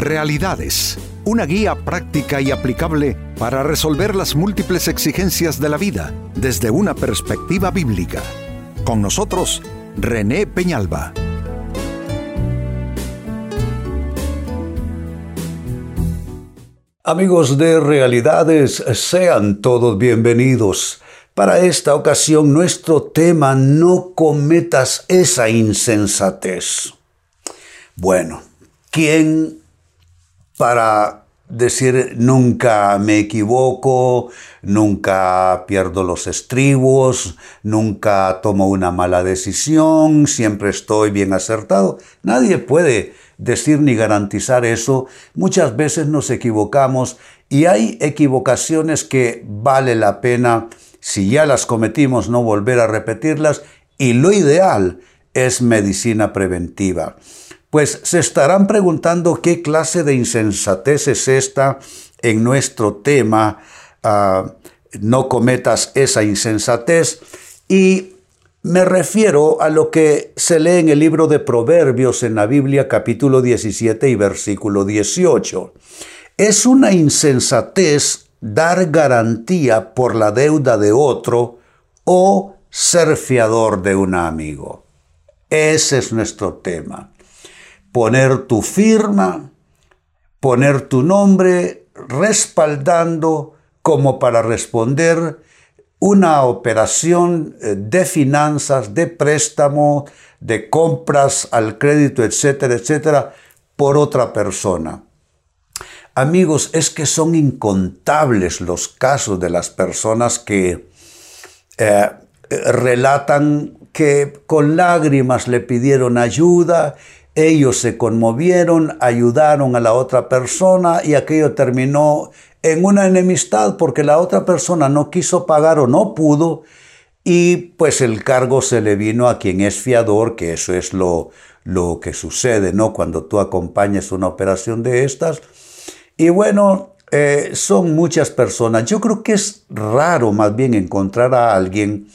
Realidades, una guía práctica y aplicable para resolver las múltiples exigencias de la vida desde una perspectiva bíblica. Con nosotros, René Peñalba. Amigos de Realidades, sean todos bienvenidos. Para esta ocasión nuestro tema, no cometas esa insensatez. Bueno, ¿quién para decir nunca me equivoco, nunca pierdo los estribos, nunca tomo una mala decisión, siempre estoy bien acertado? Nadie puede decir ni garantizar eso. Muchas veces nos equivocamos y hay equivocaciones que vale la pena, si ya las cometimos, no volver a repetirlas y lo ideal es medicina preventiva. Pues se estarán preguntando qué clase de insensatez es esta en nuestro tema, ah, no cometas esa insensatez. Y me refiero a lo que se lee en el libro de Proverbios en la Biblia capítulo 17 y versículo 18. Es una insensatez dar garantía por la deuda de otro o ser fiador de un amigo. Ese es nuestro tema. Poner tu firma, poner tu nombre respaldando como para responder una operación eh, de finanzas, de préstamo, de compras al crédito, etcétera, etcétera, por otra persona. Amigos, es que son incontables los casos de las personas que eh, relatan que con lágrimas le pidieron ayuda, ellos se conmovieron, ayudaron a la otra persona y aquello terminó en una enemistad porque la otra persona no quiso pagar o no pudo y pues el cargo se le vino a quien es fiador, que eso es lo, lo que sucede, ¿no? Cuando tú acompañas una operación de estas. Y bueno, eh, son muchas personas. Yo creo que es raro más bien encontrar a alguien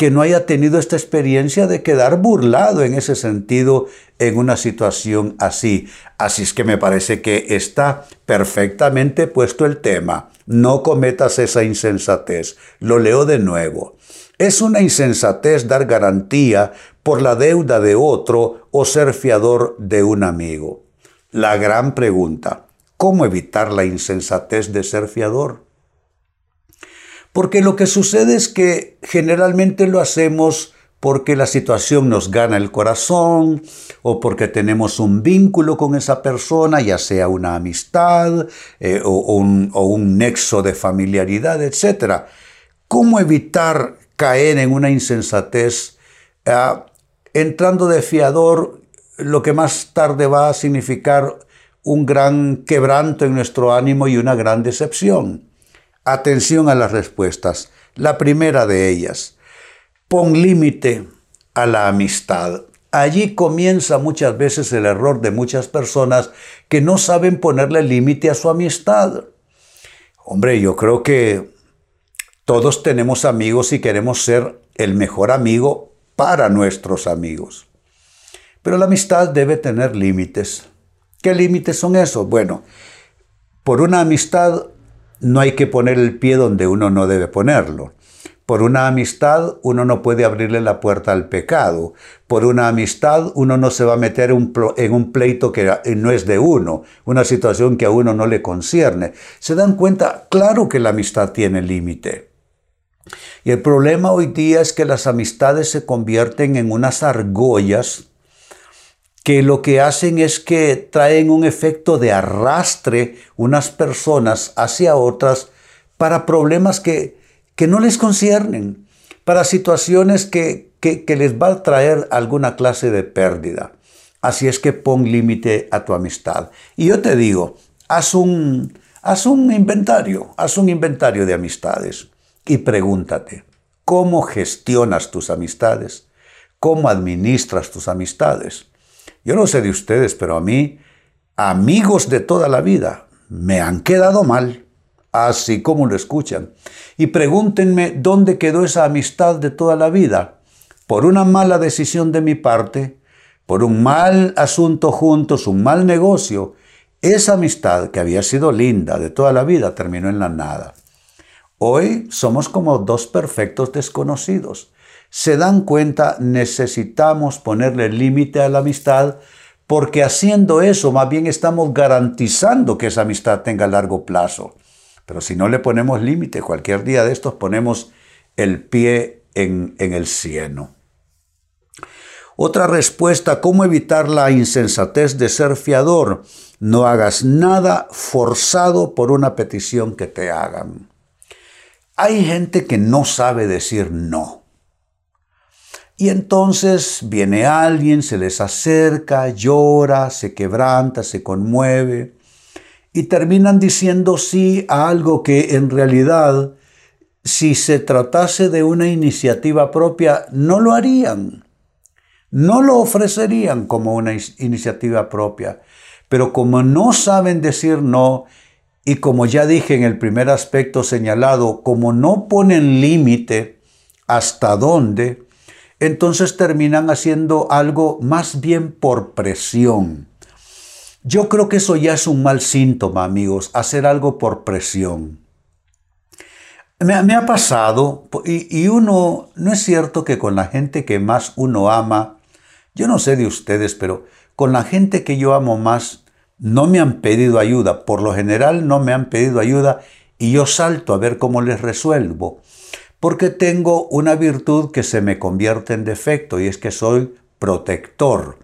que no haya tenido esta experiencia de quedar burlado en ese sentido en una situación así. Así es que me parece que está perfectamente puesto el tema. No cometas esa insensatez. Lo leo de nuevo. Es una insensatez dar garantía por la deuda de otro o ser fiador de un amigo. La gran pregunta, ¿cómo evitar la insensatez de ser fiador? Porque lo que sucede es que generalmente lo hacemos porque la situación nos gana el corazón o porque tenemos un vínculo con esa persona, ya sea una amistad eh, o, un, nexo de familiaridad, etc. ¿Cómo evitar caer en una insensatez? Ah, entrando de fiador, lo que más tarde va a significar un gran quebranto en nuestro ánimo y una gran decepción. Atención a las respuestas. La primera de ellas, pon límite a la amistad. Allí comienza muchas veces el error de muchas personas que no saben ponerle límite a su amistad. Hombre, yo creo que todos tenemos amigos y queremos ser el mejor amigo para nuestros amigos. Pero la amistad debe tener límites. ¿Qué límites son esos? Bueno, por una amistad no hay que poner el pie donde uno no debe ponerlo. Por una amistad uno no puede abrirle la puerta al pecado. Por una amistad uno no se va a meter en un pleito que no es de uno, una situación que a uno no le concierne. ¿Se dan cuenta? Claro que la amistad tiene límite. Y el problema hoy día es que las amistades se convierten en unas argollas que lo que hacen es que traen un efecto de arrastre unas personas hacia otras para problemas que, que no les conciernen, para situaciones que, que, les va a traer alguna clase de pérdida. Así es que pon límite a tu amistad. Y yo te digo, haz un, haz un inventario, haz un inventario de amistades y pregúntate, ¿cómo gestionas tus amistades? ¿Cómo administras tus amistades? Yo no sé de ustedes, pero a mí, amigos de toda la vida, me han quedado mal, así como lo escuchan. Y pregúntenme dónde quedó esa amistad de toda la vida. Por una mala decisión de mi parte, por un mal asunto juntos, un mal negocio, Esa amistad que había sido linda de toda la vida terminó en la nada. Hoy somos como dos perfectos desconocidos. Se dan cuenta, necesitamos ponerle límite a la amistad porque haciendo eso más bien estamos garantizando que esa amistad tenga largo plazo. Pero si no le ponemos límite, cualquier día de estos ponemos el pie en, el cieno. Otra respuesta, ¿cómo evitar la insensatez de ser fiador? No hagas nada forzado por una petición que te hagan. Hay gente que no sabe decir no. Y entonces viene alguien, se les acerca, llora, se quebranta, se conmueve y terminan diciendo sí a algo que en realidad, si se tratase de una iniciativa propia, no lo harían. No lo ofrecerían como una iniciativa propia. Pero como no saben decir no, y como ya dije en el primer aspecto señalado, como no ponen límite hasta dónde, entonces terminan haciendo algo más bien por presión. Yo creo que eso ya es un mal síntoma, amigos, hacer algo por presión. Me, ha pasado, y, uno, no es cierto que con la gente que más uno ama, yo no sé de ustedes, pero con la gente que yo amo más, no me han pedido ayuda. Por lo general no me han pedido ayuda y yo salto a ver cómo les resuelvo. Porque tengo una virtud que se me convierte en defecto y es que soy protector.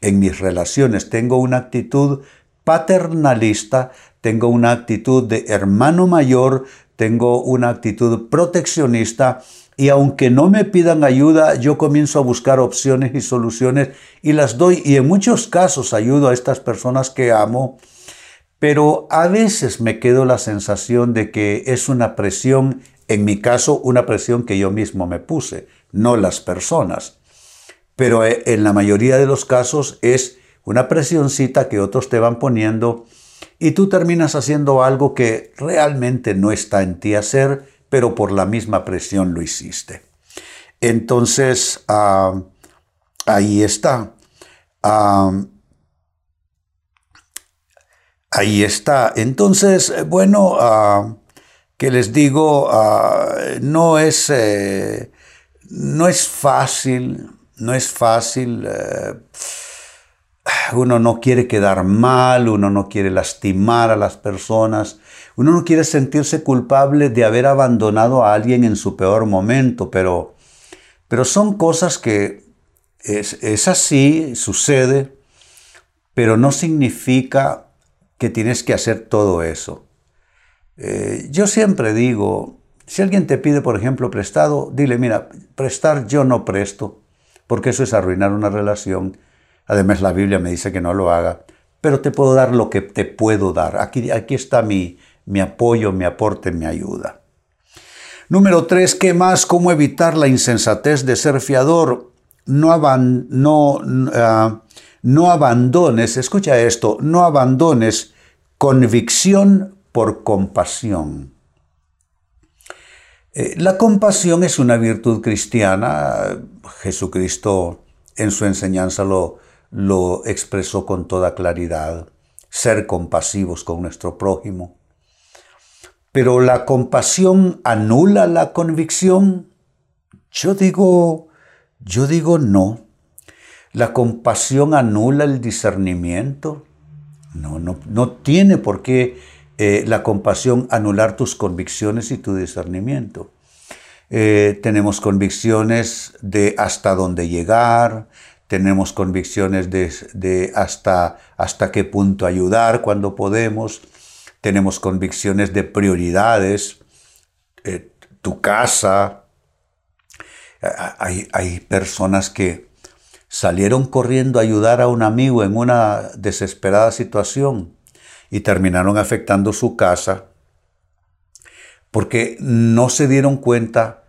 En mis relaciones tengo una actitud paternalista, tengo una actitud de hermano mayor, tengo una actitud proteccionista y aunque no me pidan ayuda, yo comienzo a buscar opciones y soluciones y las doy y en muchos casos ayudo a estas personas que amo, pero a veces me quedo la sensación de que es una presión, en mi caso, una presión que yo mismo me puse, no las personas. Pero eh, en la mayoría de los casos es una presioncita que otros te van poniendo y tú terminas haciendo algo que realmente no está en ti hacer, pero por la misma presión lo hiciste. Entonces, ah, ahí está. Ah, ahí está. Entonces, bueno, uh, que les digo, no, es, eh, no es fácil, no es fácil. Eh, uno no quiere quedar mal, uno no quiere lastimar a las personas, uno no quiere sentirse culpable de haber abandonado a alguien en su peor momento, pero, pero son cosas que es, así, sucede, pero no significa que tienes que hacer todo eso. Eh, yo siempre digo, si alguien te pide, por ejemplo, prestado, dile, mira, prestar yo no presto, porque eso es arruinar una relación Además, la Biblia me dice que no lo haga, pero te puedo dar lo que te puedo dar. Aquí, aquí está mi, mi apoyo, mi aporte, mi ayuda. Número tres, ¿qué más? ¿Cómo evitar la insensatez de ser fiador? No, no, ah, no abandones, escucha esto, no abandones convicción por compasión. Eh, la compasión es una virtud cristiana. Jesucristo en su enseñanza lo, lo expresó con toda claridad, ser compasivos con nuestro prójimo. Pero la compasión anula la convicción. Yo digo, yo digo no. La compasión anula el discernimiento. No, no, no tiene por qué eh, la compasión anular tus convicciones y tu discernimiento. Eh, tenemos convicciones de hasta dónde llegar, tenemos convicciones de, hasta, hasta qué punto ayudar cuando podemos, tenemos convicciones de prioridades, eh, tu casa. Hay, hay personas que salieron corriendo a ayudar a un amigo en una desesperada situación y terminaron afectando su casa porque no se dieron cuenta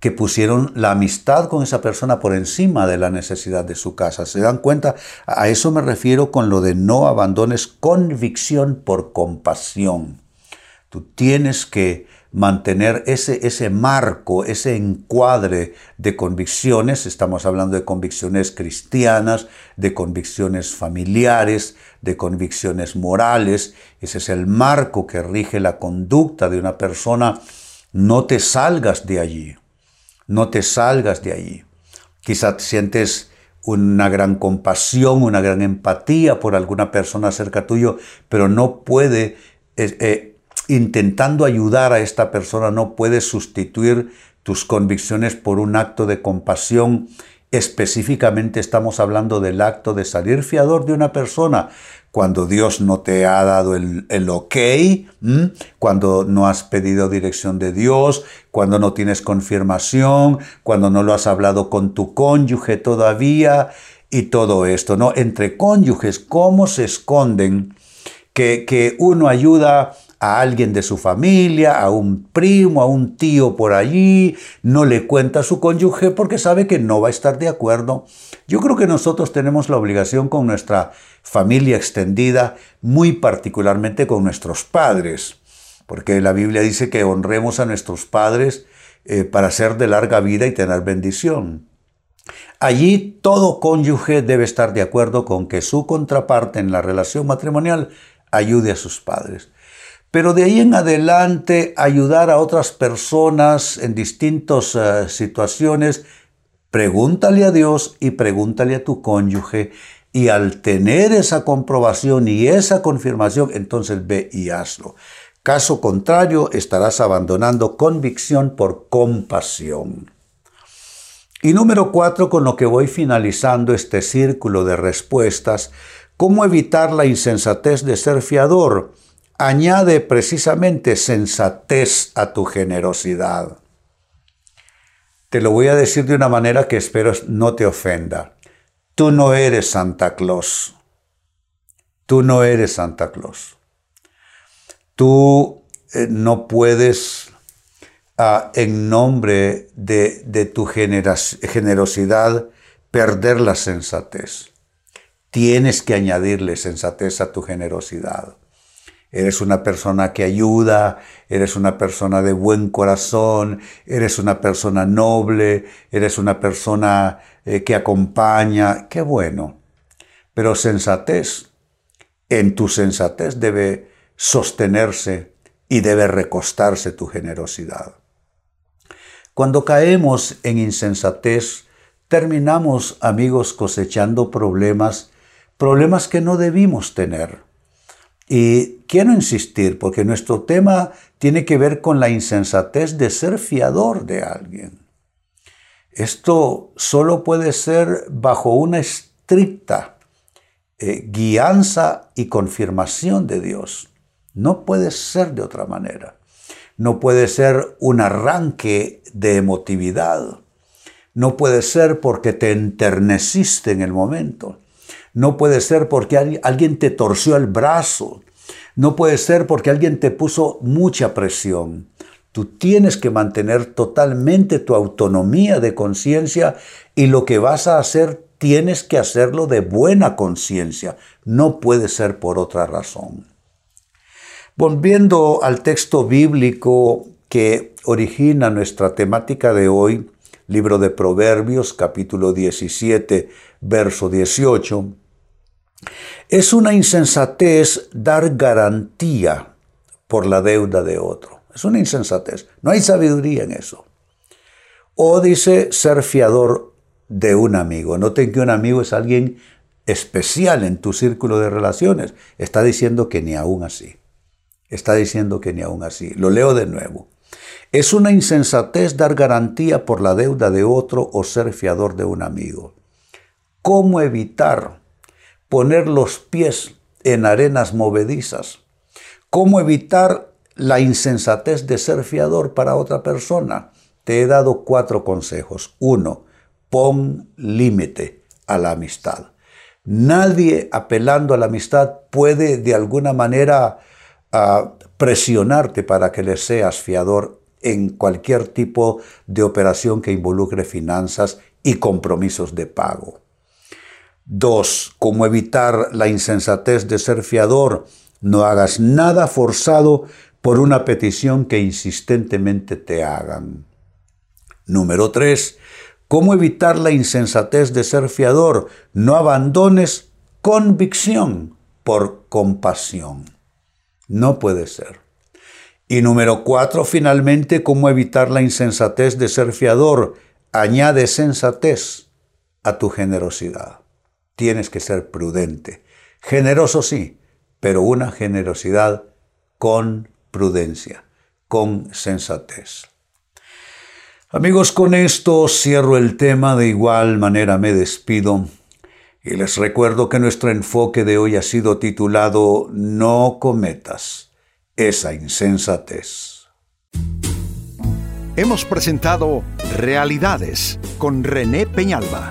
que pusieron la amistad con esa persona por encima de la necesidad de su casa. ¿Se dan cuenta? A eso me refiero con lo de no abandones convicción por compasión. Tú tienes que mantener ese, ese marco, ese encuadre de convicciones, estamos hablando de convicciones cristianas, de convicciones familiares, de convicciones morales, ese es el marco que rige la conducta de una persona, no te salgas de allí, no te salgas de allí. Quizás sientes una gran compasión, una gran empatía por alguna persona cerca tuyo, pero no puede eh, eh, intentando ayudar a esta persona no puedes sustituir tus convicciones por un acto de compasión. Específicamente estamos hablando del acto de salir fiador de una persona cuando Dios no te ha dado el, el ok, cuando no has pedido dirección de Dios, cuando no tienes confirmación, cuando no lo has hablado con tu cónyuge todavía y todo esto, ¿no? Entre cónyuges, ¿cómo se esconden que, que uno ayuda a alguien de su familia, a un primo, a un tío por allí, no le cuenta a su cónyuge porque sabe que no va a estar de acuerdo. Yo creo que nosotros tenemos la obligación con nuestra familia extendida, muy particularmente con nuestros padres, porque la Biblia dice que honremos a nuestros padres eh, para ser de larga vida y tener bendición. Allí todo cónyuge debe estar de acuerdo con que su contraparte en la relación matrimonial ayude a sus padres. Pero de ahí en adelante, ayudar a otras personas en distintas eh, situaciones, pregúntale a Dios y pregúntale a tu cónyuge. Y al tener esa comprobación y esa confirmación, entonces ve y hazlo. Caso contrario, estarás abandonando convicción por compasión. Y número cuatro, con lo que voy finalizando este círculo de respuestas, ¿cómo evitar la insensatez de ser fiador? Añade precisamente sensatez a tu generosidad. Te lo voy a decir de una manera que espero no te ofenda. Tú no eres Santa Claus. Tú no eres Santa Claus. Tú eh, no puedes, ah, en nombre de, de tu generosidad, perder la sensatez. Tienes que añadirle sensatez a tu generosidad. Eres una persona que ayuda, eres una persona de buen corazón, eres una persona noble, eres una persona eh, que acompaña. Qué bueno. Pero sensatez, en tu sensatez debe sostenerse y debe recostarse tu generosidad. Cuando caemos en insensatez, terminamos, amigos, cosechando problemas, problemas que no debimos tener y quiero insistir, porque nuestro tema tiene que ver con la insensatez de ser fiador de alguien. Esto solo puede ser bajo una estricta eh, guianza y confirmación de Dios. No puede ser de otra manera. No puede ser un arranque de emotividad. No puede ser porque te enterneciste en el momento. No puede ser porque alguien te torció el brazo. No puede ser porque alguien te puso mucha presión. Tú tienes que mantener totalmente tu autonomía de conciencia y lo que vas a hacer tienes que hacerlo de buena conciencia. No puede ser por otra razón. Volviendo al texto bíblico que origina nuestra temática de hoy, libro de Proverbios capítulo 17, verso 18, es una insensatez dar garantía por la deuda de otro. Es una insensatez. No hay sabiduría en eso. O dice ser fiador de un amigo. Noten que un amigo es alguien especial en tu círculo de relaciones. Está diciendo que ni aún así. Está diciendo que ni aún así. Lo leo de nuevo. Es una insensatez dar garantía por la deuda de otro o ser fiador de un amigo. ¿Cómo evitar poner los pies en arenas movedizas. ¿Cómo evitar la insensatez de ser fiador para otra persona? Te he dado cuatro consejos. Uno, pon límite a la amistad. Nadie apelando a la amistad puede de alguna manera ah, presionarte para que le seas fiador en cualquier tipo de operación que involucre finanzas y compromisos de pago. Dos, cómo evitar la insensatez de ser fiador. No hagas nada forzado por una petición que insistentemente te hagan. Número 3. ¿Cómo evitar la insensatez de ser fiador? No abandones convicción por compasión. No puede ser. Y número 4. Finalmente, ¿cómo evitar la insensatez de ser fiador? Añade sensatez a tu generosidad. Tienes que ser prudente. Generoso sí, pero una generosidad con prudencia, con sensatez. Amigos, con esto cierro el tema, de igual manera me despido y les recuerdo que nuestro enfoque de hoy ha sido titulado No cometas esa insensatez. Hemos presentado Realidades con René Peñalba.